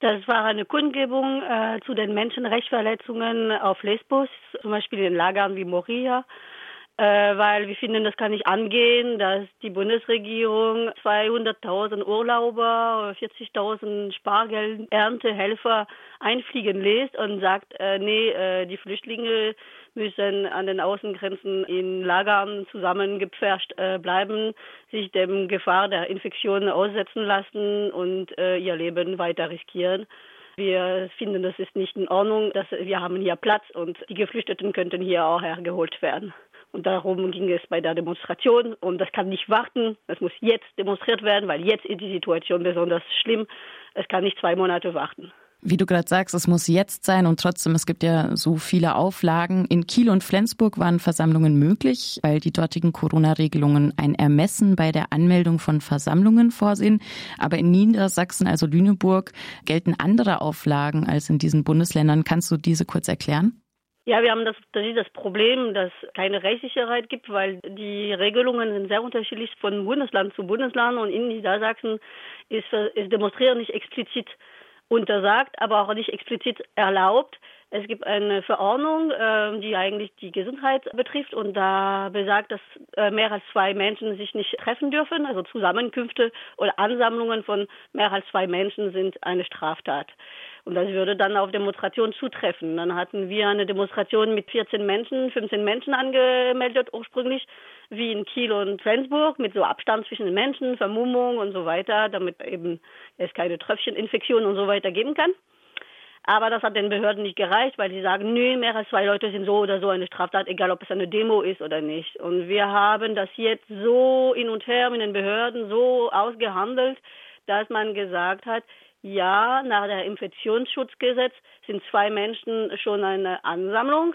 Das war eine Kundgebung äh, zu den Menschenrechtsverletzungen auf Lesbos, zum Beispiel in Lagern wie Moria. Äh, weil wir finden, das kann nicht angehen, dass die Bundesregierung 200.000 Urlauber, 40.000 Spargelderntehelfer einfliegen lässt und sagt, äh, nee, äh, die Flüchtlinge müssen an den Außengrenzen in Lagern zusammengepfercht äh, bleiben, sich dem Gefahr der Infektion aussetzen lassen und äh, ihr Leben weiter riskieren. Wir finden, das ist nicht in Ordnung. Dass wir haben hier Platz und die Geflüchteten könnten hier auch hergeholt werden. Und darum ging es bei der Demonstration. Und das kann nicht warten. Es muss jetzt demonstriert werden, weil jetzt ist die Situation besonders schlimm. Es kann nicht zwei Monate warten. Wie du gerade sagst, es muss jetzt sein und trotzdem, es gibt ja so viele Auflagen. In Kiel und Flensburg waren Versammlungen möglich, weil die dortigen Corona-Regelungen ein Ermessen bei der Anmeldung von Versammlungen vorsehen. Aber in Niedersachsen, also Lüneburg, gelten andere Auflagen als in diesen Bundesländern. Kannst du diese kurz erklären? Ja, wir haben das, das das Problem, dass keine Rechtssicherheit gibt, weil die Regelungen sind sehr unterschiedlich von Bundesland zu Bundesland und in Niedersachsen ist, ist Demonstrieren nicht explizit untersagt, aber auch nicht explizit erlaubt. Es gibt eine Verordnung, äh, die eigentlich die Gesundheit betrifft und da besagt, dass äh, mehr als zwei Menschen sich nicht treffen dürfen. Also Zusammenkünfte oder Ansammlungen von mehr als zwei Menschen sind eine Straftat. Und das würde dann auf Demonstrationen zutreffen. Dann hatten wir eine Demonstration mit 14 Menschen, 15 Menschen angemeldet ursprünglich, wie in Kiel und Flensburg, mit so Abstand zwischen den Menschen, Vermummung und so weiter, damit eben es keine Tröpfcheninfektion und so weiter geben kann. Aber das hat den Behörden nicht gereicht, weil sie sagen, nö, mehr als zwei Leute sind so oder so eine Straftat, egal ob es eine Demo ist oder nicht. Und wir haben das jetzt so hin und her mit den Behörden so ausgehandelt, dass man gesagt hat, ja, nach der Infektionsschutzgesetz sind zwei Menschen schon eine Ansammlung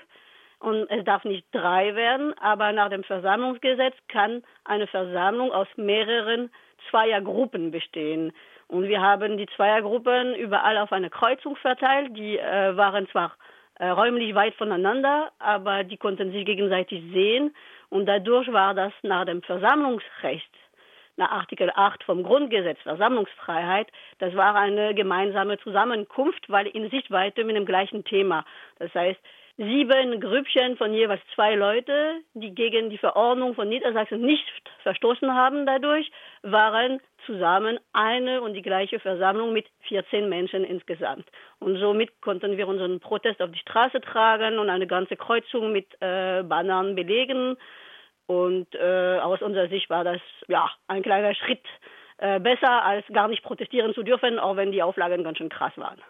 und es darf nicht drei werden, aber nach dem Versammlungsgesetz kann eine Versammlung aus mehreren Zweiergruppen bestehen. Und wir haben die Zweiergruppen überall auf eine Kreuzung verteilt. Die äh, waren zwar äh, räumlich weit voneinander, aber die konnten sich gegenseitig sehen. Und dadurch war das nach dem Versammlungsrecht nach Artikel 8 vom Grundgesetz Versammlungsfreiheit, das war eine gemeinsame Zusammenkunft, weil in Sichtweite mit dem gleichen Thema. Das heißt, sieben Grüppchen von jeweils zwei Leute, die gegen die Verordnung von Niedersachsen nicht verstoßen haben dadurch, waren zusammen eine und die gleiche Versammlung mit 14 Menschen insgesamt. Und somit konnten wir unseren Protest auf die Straße tragen und eine ganze Kreuzung mit äh, Bannern belegen. Und äh, aus unserer Sicht war das ja ein kleiner Schritt äh, besser, als gar nicht protestieren zu dürfen, auch wenn die Auflagen ganz schön krass waren.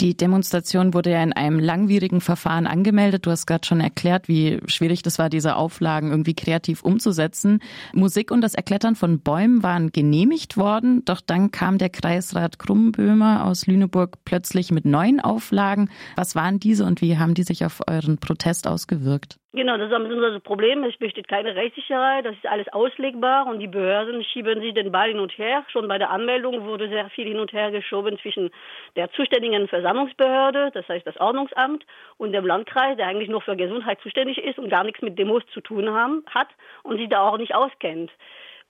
Die Demonstration wurde ja in einem langwierigen Verfahren angemeldet. Du hast gerade schon erklärt, wie schwierig das war, diese Auflagen irgendwie kreativ umzusetzen. Musik und das Erklettern von Bäumen waren genehmigt worden, doch dann kam der Kreisrat Krummböhmer aus Lüneburg plötzlich mit neuen Auflagen. Was waren diese und wie haben die sich auf euren Protest ausgewirkt? Genau, das ist unser Problem. Es besteht keine Rechtssicherheit, das ist alles auslegbar und die Behörden schieben sich den Ball hin und her. Schon bei der Anmeldung wurde sehr viel hin und her geschoben zwischen der zuständigen Versammlungsbehörde, das heißt das Ordnungsamt, und dem Landkreis, der eigentlich nur für Gesundheit zuständig ist und gar nichts mit Demos zu tun haben, hat und sich da auch nicht auskennt.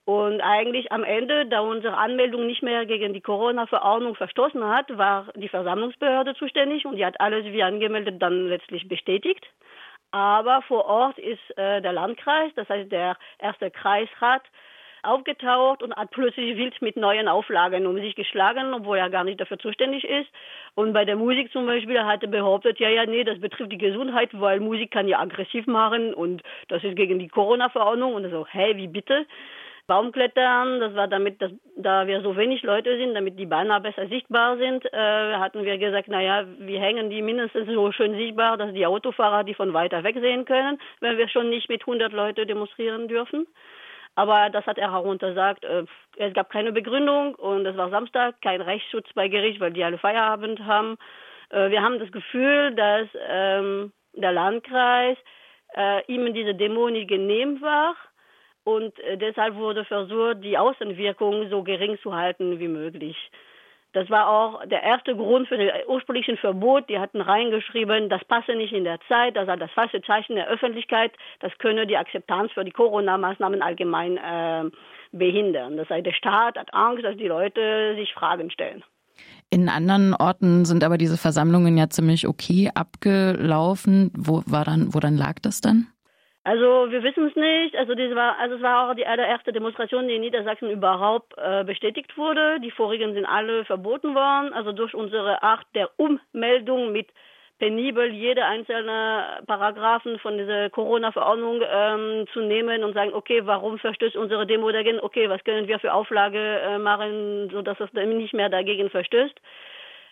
Und eigentlich am Ende, da unsere Anmeldung nicht mehr gegen die Corona-Verordnung verstoßen hat, war die Versammlungsbehörde zuständig und die hat alles wie angemeldet dann letztlich bestätigt. Aber vor Ort ist äh, der Landkreis, das heißt der erste Kreisrat, aufgetaucht und hat plötzlich wild mit neuen Auflagen um sich geschlagen, obwohl er gar nicht dafür zuständig ist. Und bei der Musik zum Beispiel hat er behauptet, ja, ja, nee, das betrifft die Gesundheit, weil Musik kann ja aggressiv machen und das ist gegen die Corona-Verordnung. Und so, hä, wie bitte? Baumklettern, das war damit, dass, da wir so wenig Leute sind, damit die Beine besser sichtbar sind, äh, hatten wir gesagt, naja, wir hängen die mindestens so schön sichtbar, dass die Autofahrer die von weiter weg sehen können, wenn wir schon nicht mit 100 Leute demonstrieren dürfen. Aber das hat er heruntersagt. Äh, es gab keine Begründung und es war Samstag, kein Rechtsschutz bei Gericht, weil die alle Feierabend haben. Äh, wir haben das Gefühl, dass ähm, der Landkreis äh, ihm diese Demo nicht genehm war und äh, deshalb wurde versucht, die Außenwirkung so gering zu halten wie möglich. Das war auch der erste Grund für das ursprüngliche Verbot. Die hatten reingeschrieben, das passe nicht in der Zeit, das sei das falsche Zeichen der Öffentlichkeit, das könne die Akzeptanz für die Corona-Maßnahmen allgemein äh, behindern. Das heißt, der Staat hat Angst, dass die Leute sich Fragen stellen. In anderen Orten sind aber diese Versammlungen ja ziemlich okay abgelaufen. Wo war dann, wo dann lag das dann? Also wir wissen es nicht. Also das war, also es war auch die allererste Demonstration, die in Niedersachsen überhaupt äh, bestätigt wurde. Die vorigen sind alle verboten worden. Also durch unsere Art der Ummeldung mit penibel jede einzelne Paragraphen von dieser Corona-Verordnung ähm, zu nehmen und sagen, okay, warum verstößt unsere Demo dagegen? Okay, was können wir für Auflage äh, machen, sodass das nicht mehr dagegen verstößt?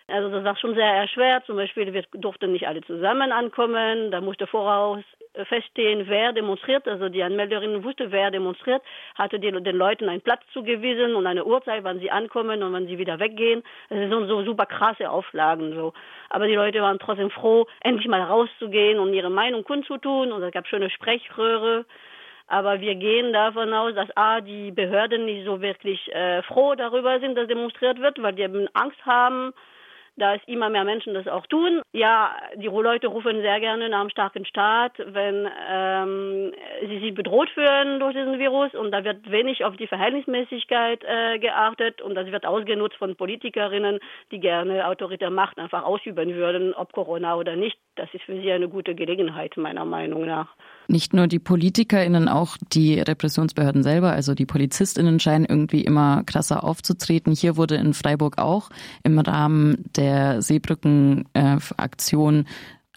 Also das war schon sehr erschwert. Zum Beispiel, wir durften nicht alle zusammen ankommen. Da musste voraus feststehen, wer demonstriert. Also die Anmelderin wusste, wer demonstriert, hatte den, den Leuten einen Platz zugewiesen und eine Uhrzeit, wann sie ankommen und wann sie wieder weggehen. Das sind so super krasse Auflagen so. Aber die Leute waren trotzdem froh, endlich mal rauszugehen und ihre Meinung kundzutun. Und es gab schöne Sprechröhre. Aber wir gehen davon aus, dass A, die Behörden nicht so wirklich äh, froh darüber sind, dass demonstriert wird, weil die eben Angst haben, dass immer mehr Menschen das auch tun. Ja, die Leute rufen sehr gerne nach einem starken Staat, wenn ähm, sie sich bedroht fühlen durch diesen Virus und da wird wenig auf die Verhältnismäßigkeit äh, geachtet und das wird ausgenutzt von Politikerinnen, die gerne autoritäre Macht einfach ausüben würden, ob Corona oder nicht. Das ist für sie eine gute Gelegenheit, meiner Meinung nach. Nicht nur die PolitikerInnen, auch die Repressionsbehörden selber, also die PolizistInnen scheinen irgendwie immer krasser aufzutreten. Hier wurde in Freiburg auch im Rahmen der Seebrücken-Aktion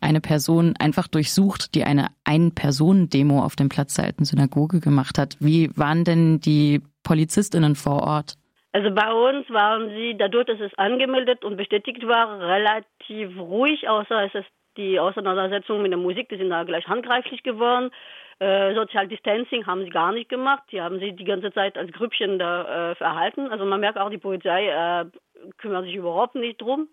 eine Person einfach durchsucht, die eine Ein-Personen-Demo auf dem Platz der alten Synagoge gemacht hat. Wie waren denn die PolizistInnen vor Ort? Also bei uns waren sie, dadurch, dass es angemeldet und bestätigt war, relativ ruhig, außer es ist die Auseinandersetzung mit der Musik, die sind da gleich handgreiflich geworden. Äh, Social Distancing haben sie gar nicht gemacht. Die haben sich die ganze Zeit als Grüppchen da äh, verhalten. Also man merkt auch, die Polizei äh, kümmert sich überhaupt nicht drum.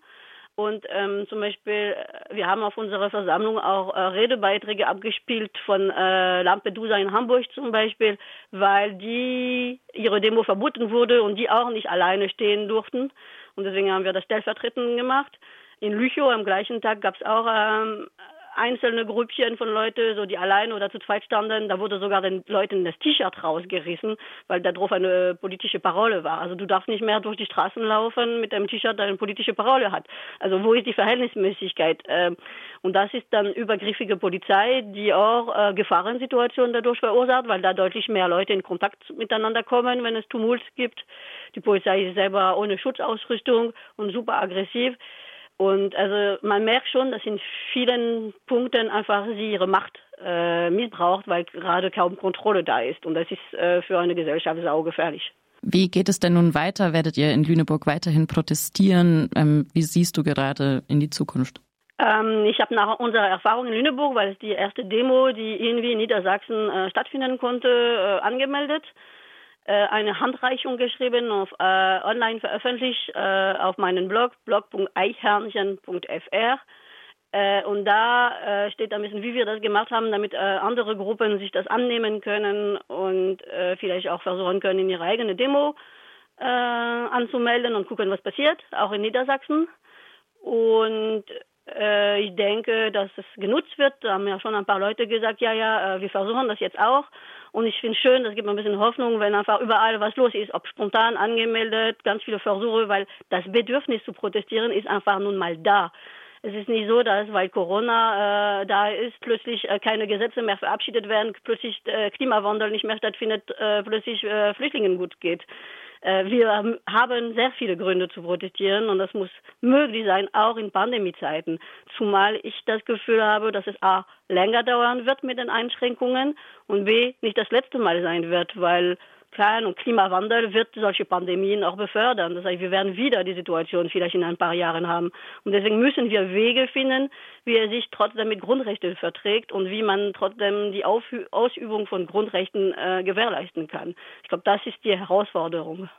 Und ähm, zum Beispiel, äh, wir haben auf unserer Versammlung auch äh, Redebeiträge abgespielt von äh, Lampedusa in Hamburg zum Beispiel, weil die ihre Demo verboten wurde und die auch nicht alleine stehen durften. Und deswegen haben wir das stellvertretend gemacht. In Lüchow am gleichen Tag gab es auch ähm, einzelne Grüppchen von Leuten, so die alleine oder zu zweit standen. Da wurde sogar den Leuten das T-Shirt rausgerissen, weil da drauf eine politische Parole war. Also du darfst nicht mehr durch die Straßen laufen mit einem T-Shirt, der eine politische Parole hat. Also wo ist die Verhältnismäßigkeit? Ähm, und das ist dann übergriffige Polizei, die auch äh, Gefahrensituationen dadurch verursacht, weil da deutlich mehr Leute in Kontakt miteinander kommen, wenn es Tumult gibt. Die Polizei ist selber ohne Schutzausrüstung und super aggressiv. Und also man merkt schon, dass in vielen Punkten einfach sie ihre Macht äh, missbraucht, weil gerade kaum Kontrolle da ist. Und das ist äh, für eine Gesellschaft sau gefährlich. Wie geht es denn nun weiter? Werdet ihr in Lüneburg weiterhin protestieren? Ähm, wie siehst du gerade in die Zukunft? Ähm, ich habe nach unserer Erfahrung in Lüneburg, weil es die erste Demo, die irgendwie in Niedersachsen äh, stattfinden konnte, äh, angemeldet. Äh, eine Handreichung geschrieben, auf, äh, online veröffentlicht äh, auf meinem Blog, blog.eichhörnchen.fr. Äh, und da äh, steht ein bisschen, wie wir das gemacht haben, damit äh, andere Gruppen sich das annehmen können und vielleicht auch versuchen können, in ihre eigene Demo anzumelden und gucken, was passiert, auch in Niedersachsen. Und äh, ich denke, dass es genutzt wird. Da haben ja schon ein paar Leute gesagt, ja, ja, äh, wir versuchen das jetzt auch. Und ich finde es schön, das gibt mir ein bisschen Hoffnung, wenn einfach überall was los ist, ob spontan angemeldet, ganz viele Versuche, weil das Bedürfnis zu protestieren ist einfach nun mal da. Es ist nicht so, dass weil Corona äh, da ist, plötzlich äh, keine Gesetze mehr verabschiedet werden, plötzlich äh, Klimawandel nicht mehr stattfindet, äh, plötzlich äh, Flüchtlingen gut geht. Äh, wir haben sehr viele Gründe zu protestieren und das muss möglich sein, auch in Pandemiezeiten. Zumal ich das Gefühl habe, dass es A länger dauern wird mit den Einschränkungen und B nicht das letzte Mal sein wird, weil Klar, und Klimawandel wird solche Pandemien auch befördern. Das heißt, wir werden wieder die Situation vielleicht in ein paar Jahren haben. Und deswegen müssen wir Wege finden, wie er sich trotzdem mit Grundrechten verträgt und wie man trotzdem die Ausübung von Grundrechten äh, gewährleisten kann. Ich glaube, das ist die Herausforderung.